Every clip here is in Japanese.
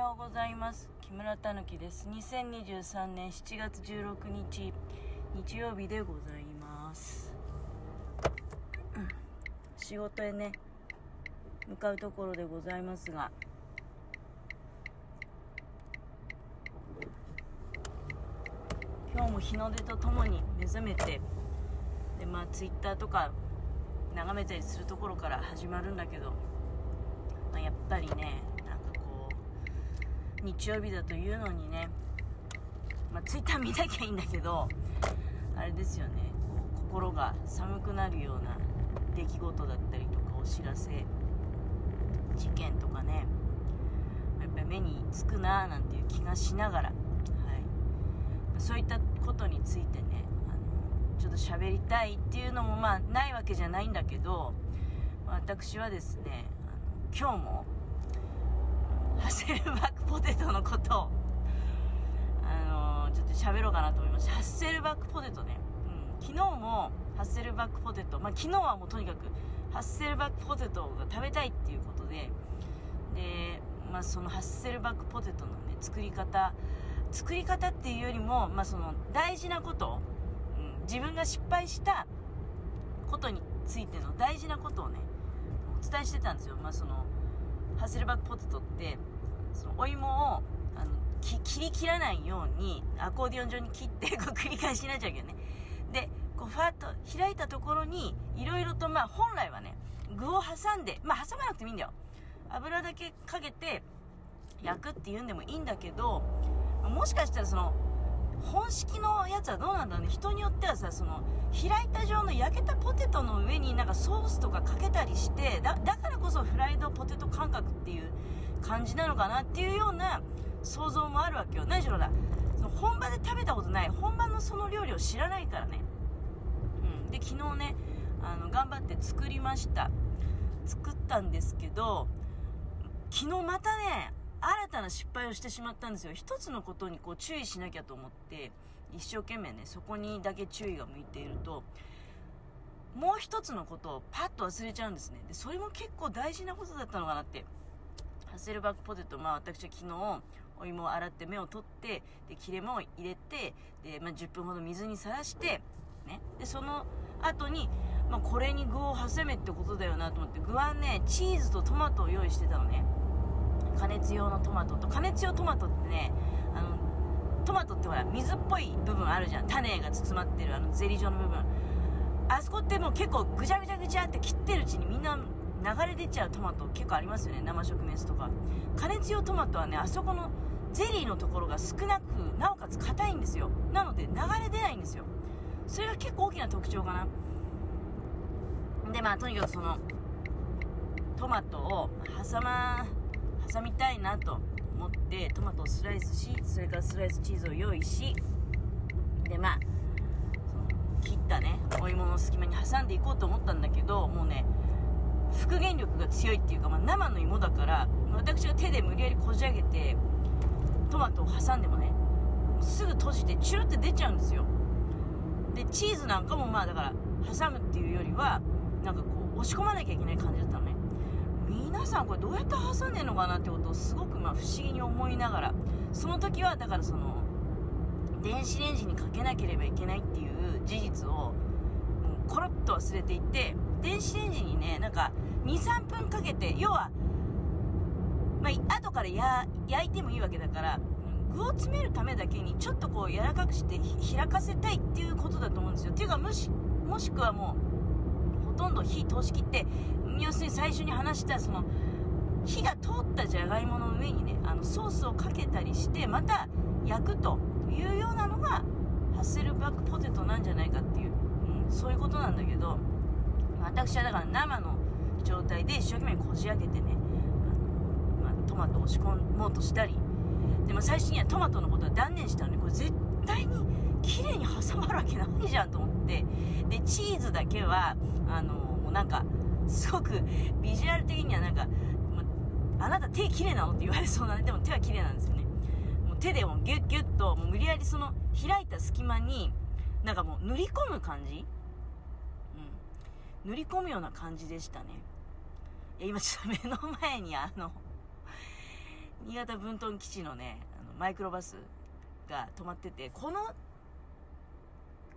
ようございます。木村たぬきです。2023年7月16日日曜日でございます、うん。仕事へね向かうところでございますが。今日も日の出とともに目覚めてでまあツイッターとか眺めたりするところから始まるんだけど、まあ、やっぱりね日曜日だというのにね、まあ、ツイッター見なきゃいいんだけどあれですよね。こう心が寒くなるような出来事だったりとかお知らせ事件とかね。やっぱり目につくなーなんていう気がしながら、はい、そういったことについてねあのちょっと喋りたいっていうのもまあないわけじゃないんだけど私はですねあの今日もハセルバックポテトのこと。をあのちょっと喋ろうかなと思いました。ハッセルバックポテトね、うん、昨日もハッセルバックポテト。まあ昨日はもうとにかくハッセルバックポテトが食べたいっていうことで。でまあそのハッセルバックポテトのね作り方。作り方っていうよりも、まあ、その大事なこと、うん、自分が失敗したことについての大事なことをねお伝えしてたんですよ、まあ、そのハッセルバックポテトってそのお芋をあの切り切らないようにアコーディオン状に切ってこう繰り返しになっちゃうけどね。でこうファッと開いたところにいろいろとまあ本来はね具を挟んでまあ挟まなくてもいいんだよ。油だけかけて焼くっていうんでもいいんだけどもしかしたらその本式のやつはどうなんだろうね。人によってはさその開いた状の焼けたポテトの上になんかソースとかかけたりしてだからこそフライドポテト感覚っていう感じなのかなっていうような想像もあるわけよ。何しろだその本場で食べたことない本場のその料理を知らないからね、うん、で昨日ねあの頑張って作りました。作ったんですけど昨日またね新たな失敗をしてしまったんですよ。一つのことにこう注意しなきゃと思って一生懸命ねそこにだけ注意が向いているともう一つのことをパッと忘れちゃうんですね。でそれも結構大事なことだったのかなって。ハッセルバックポテトまあ私は昨日お芋を洗って芽を取ってで切れ目を入れてで、まあ、10分ほど水にさらしてね。でその後にまあ、これに具を挟めってことだよなと思って具はねチーズとトマトを用意してたのね。加熱用のトマトと加熱用トマトってねあのトマトってほら水っぽい部分あるじゃん。種が包まってるあのゼリー状の部分。あそこってもう結構ぐちゃぐちゃぐちゃって切ってるうちにみんな流れ出ちゃうトマト結構ありますよね。生食メスとか。加熱用トマトはねあそこのゼリーのところが少なくなおかつ硬いんですよ。なので流れ出ないんですよ。それが結構大きな特徴かな。でまあとにかくそのトマトを挟ま挟みたいなと思ってトマトをスライスしそれからスライスチーズを用意しでまあ切ったねお芋の隙間に挟んでいこうと思ったんだけどもうね復元力が強いっていうか、まあ、生の芋だから私が手で無理やりこじ開けてトマトを挟んでもねすぐ閉じてチュルって出ちゃうんですよ。でチーズなんかもまあだから挟むっていうよりはなんかこう押し込まなきゃいけない感じだったのね。皆さんこれどうやって挟んでんのかなってことをすごくまあ不思議に思いながら。その時はだからその電子レンジにかけなければいけないっていう事実をもうコロッと忘れていって電子レンジにねなんか23分かけて要はまあ後からや焼いてもいいわけだから具を詰めるためだけにちょっとこう柔らかくして開かせたいっていうことだと思うんですよ。っていうかもしもしくはもうほとんど火通し切って要するに最初に話したその火が通ったじゃがいもの上にねあのソースをかけたりしてまた焼くというようなのがハッセルバックポテトなんじゃないかっていう、うん、そういうことなんだけど私はだから生の状態で一生懸命こじ開けてねあの、まあ、トマトを押し込もうとしたりでも最初にはトマトのことは断念したのにこれ絶対に綺麗に挟まるわけないじゃんと思って。でチーズだけはあのもうなんかすごくビジュアル的にはなんか、あなた手綺麗なの？って言われそうなんででも手は綺麗なんですよね。もう手でもギュッギュッともう無理やりその開いた隙間になんかもう塗り込む感じ？うん。塗り込むような感じでしたね。いや今ちょっと目の前にあの 新潟分屯基地のねあのマイクロバスが止まっててこの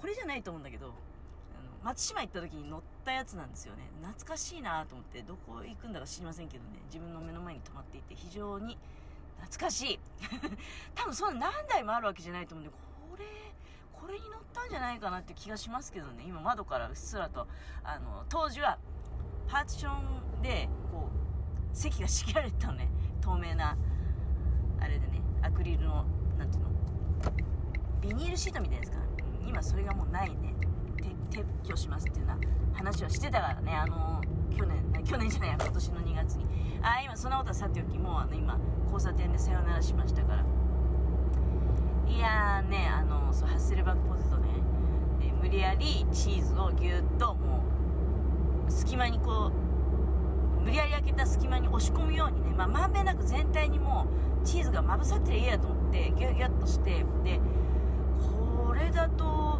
これじゃないと思うんだけどあの松島行った時に乗ったやつなんですよね。懐かしいなと思ってどこ行くんだか知りませんけどね。自分の目の前に止まっていて非常に懐かしい。多分そんな何台もあるわけじゃないと思うんでこれこれに乗ったんじゃないかなって気がしますけどね。今窓からうっすらとあの当時はパーティションでこう席が仕切られてたのね。透明なあれでねアクリルのなんていうのビニールシートみたいですか、今それがもうないね。撤去しますっていうような話はしてたからね。あの去年去年じゃない今年の2月に。ああ今そんなことはさておきもうあの今交差点でさよならしましたから。いやーねあのそうハッセルバックポテトね。で無理やりチーズをぎゅっともう隙間にこう無理やり開けた隙間に押し込むようにね、まあ、まんべんなく全体にもうチーズがまぶさってりゃいいやと思ってギュギュッとしてでこれだと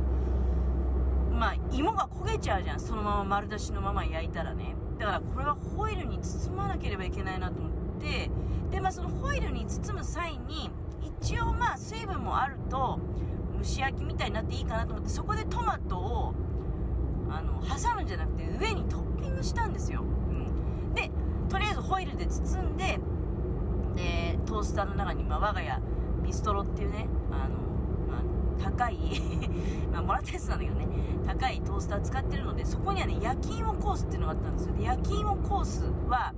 まあ芋が焦げちゃうじゃん。そのまま丸出しのまま焼いたらね。だからこれはホイルに包まなければいけないなと思って。でまあそのホイルに包む際に一応まあ水分もあると蒸し焼きみたいになっていいかなと思ってそこでトマトをあの挟むんじゃなくて上にトッピングしたんですよ、うん、でとりあえずホイルで包んででトースターの中に、まあ、我が家ビストロっていうねあの、高い まあもらったやつなんだけどね。高いトースター使ってるのでそこにはね焼き芋コースっていうのがあったんですよ。で焼き芋コースは、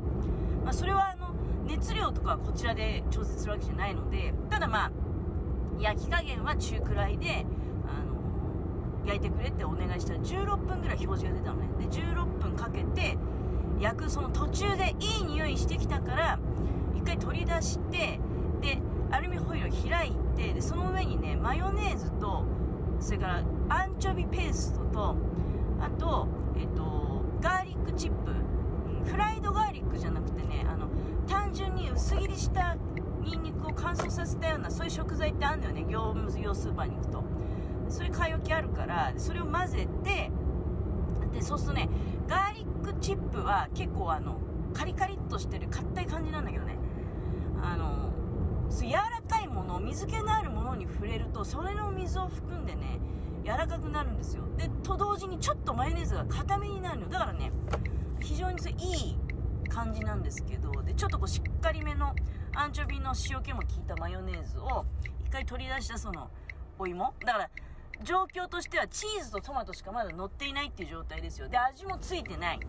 まあ、それはあの熱量とかはこちらで調節するわけじゃないのでただまあ焼き加減は中くらいであの焼いてくれってお願いしたら16分ぐらい表示が出たのね。で16分かけて焼くその途中でいい匂いしてきたから一回取り出してでアルミホイルを開いてでその上にねマヨネーズとそれからアンチョビペーストとあと、えっと、ガーリックチップ。フライドガーリックじゃなくてねあの単純に薄切りしたニンニクを乾燥させたようなそういう食材ってあるんだよね業務用スーパーに行くと。それ買い置きあるからそれを混ぜてでそうするとねガーリックチップは結構あのカリカリっとしてる硬い感じなんだけどね。あの水気のあるものに触れるとそれの水を含んでね柔らかくなるんですよ。でと同時にちょっとマヨネーズが固めになるの。だからね非常にそれいい感じなんですけどでちょっとこうしっかりめのアンチョビの塩気も効いたマヨネーズを一回取り出したそのお芋。だから状況としてはチーズとトマトしかまだ乗っていないっていう状態ですよ。で味もついてない。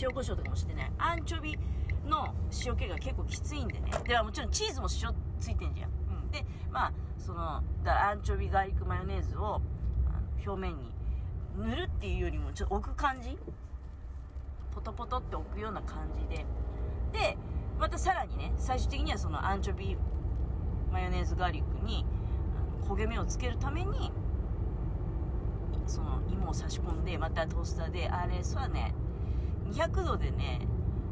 塩コショウとかもしてない。アンチョビの塩気が結構きついんでね。ではもちろんチーズも塩ついてんじゃん、でまあそのだアンチョビガーリックマヨネーズを表面に塗るっていうよりもちょっと置く感じ？ポトポトって置くような感じで。でまたさらにね最終的にはそのアンチョビマヨネーズガーリックに焦げ目をつけるためにその芋を差し込んでまたトースターであれそうはね200度でね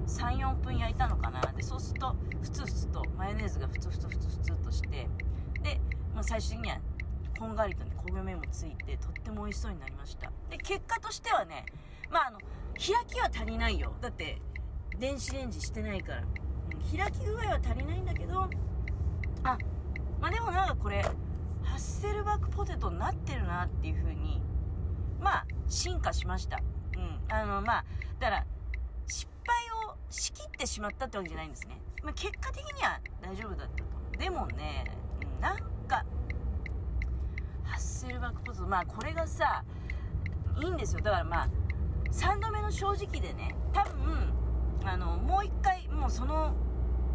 34分焼いたのかな。でそうするとふつふつとマヨネーズがふつふつふつふつとしてで、まあ、最終的にはこんがりとね焦げ目もついてとっても美味しそうになりました。で結果としてはねまああの開きは足りないよ。だって電子レンジしてないから、うん、開き具合は足りないんだけどあまあでもなんかこれハッセルバックポテトになってるなっていう風にまあ進化しました。うんあのまあだから失敗をしきってしまったってわけじゃないんですね、まあ、結果的には大丈夫だったとでもねなんかハッセルバックポテトまあこれがさいいんですよ。だからまあ3度目の正直でね多分あのもう一回もうその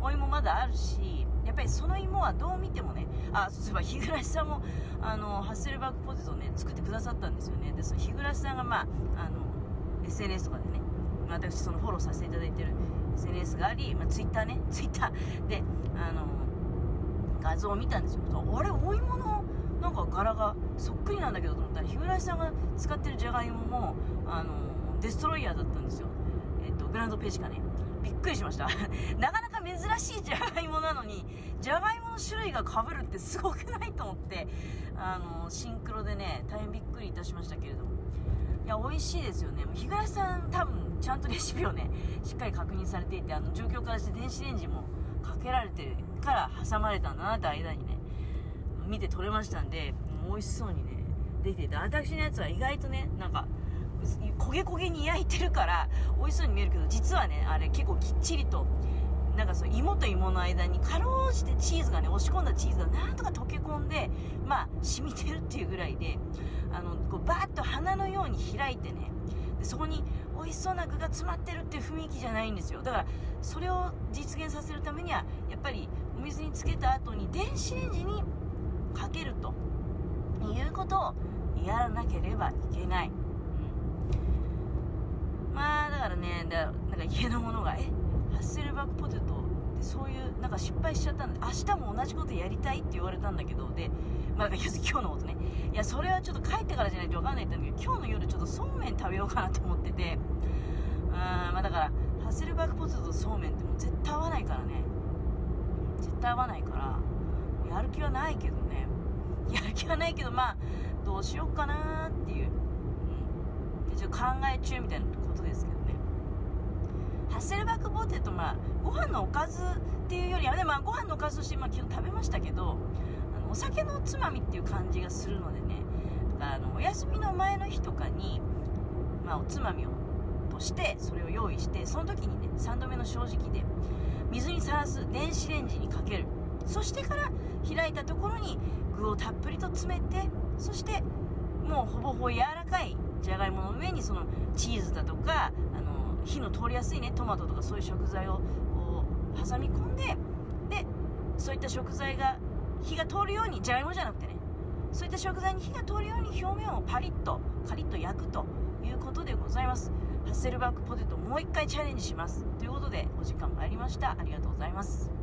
お芋まだあるしやっぱりその芋はどう見てもねあそうすれば日暮さんもあのハッセルバックポテトね作ってくださったんですよね。でその日暮さんがまああの SNS とかでね私そのフォローさせていただいてる SNS があり、まあ、Twitter ね Twitter であの画像を見たんですよあれお芋のなんか柄がそっくりなんだけどと思ったら日暮さんが使ってるじゃがいももあのデストロイヤーだったんですよ。えっと、グランドページかね。びっくりしました。なかなか珍しいじゃがいもなのに、じゃがいもの種類が被るってすごくないと思って、あの、シンクロでね、大変びっくりいたしましたけれども。いや、美味しいですよね。日暮さん多分、ちゃんとレシピをね、しっかり確認されていて、あの、状況からして電子レンジも、かけられてるから挟まれたんだなって間にね見て取れましたんで美味しそうにねできてて私のやつは意外とねなんか焦げ焦げに焼いてるから美味しそうに見えるけど実はねあれ結構きっちりとなんかそう芋と芋の間にかろうじてチーズがね押し込んだチーズがなんとか溶け込んでまあ染みてるっていうぐらいであのこうバーッと花のように開いてね。でそこに美味しそうな具が詰まってるっていう雰囲気じゃないんですよ。だからそれを実現させるためにはやっぱりお水につけた後に電子レンジにかけるということをやらなければいけない、うん、まあだからねだなんか家のものがえ？ハッセルバックポテトそういうなんか失敗しちゃったんで明日も同じことやりたいって言われたんだけどでまあ 今日のことね。いやそれはちょっと帰ってからじゃないと分かんないって言ったんだけど今日の夜ちょっとそうめん食べようかなと思ってて。あまあだからハッセルバックポテトとそうめんってもう絶対合わないからね。絶対合わないからやる気はないけどね。やる気はないけどまあどうしようかなっていう、うん、でちょっと考え中みたいなことですけどね。ハッセルバックポテトまあご飯のおかずっていうよりはねまあご飯のおかずとして、まあ、昨日食べましたけどあのお酒のつまみっていう感じがするのでねだからあのお休みの前の日とかに、まあ、おつまみをとしてそれを用意してその時にね3度目の正直で水にさらす電子レンジにかける。そしてから開いたところに具をたっぷりと詰めてそしてもうほぼほぼ柔らかいじゃがいもの上にそのチーズだとかあの火の通りやすいねトマトとかそういう食材を挟み込んででそういった食材が火が通るようにじゃがいもじゃなくてねそういった食材に火が通るように表面をパリッとカリッと焼くということでございます。ハッセルバックポテトもう一回チャレンジします。ということでお時間参りました。ありがとうございます。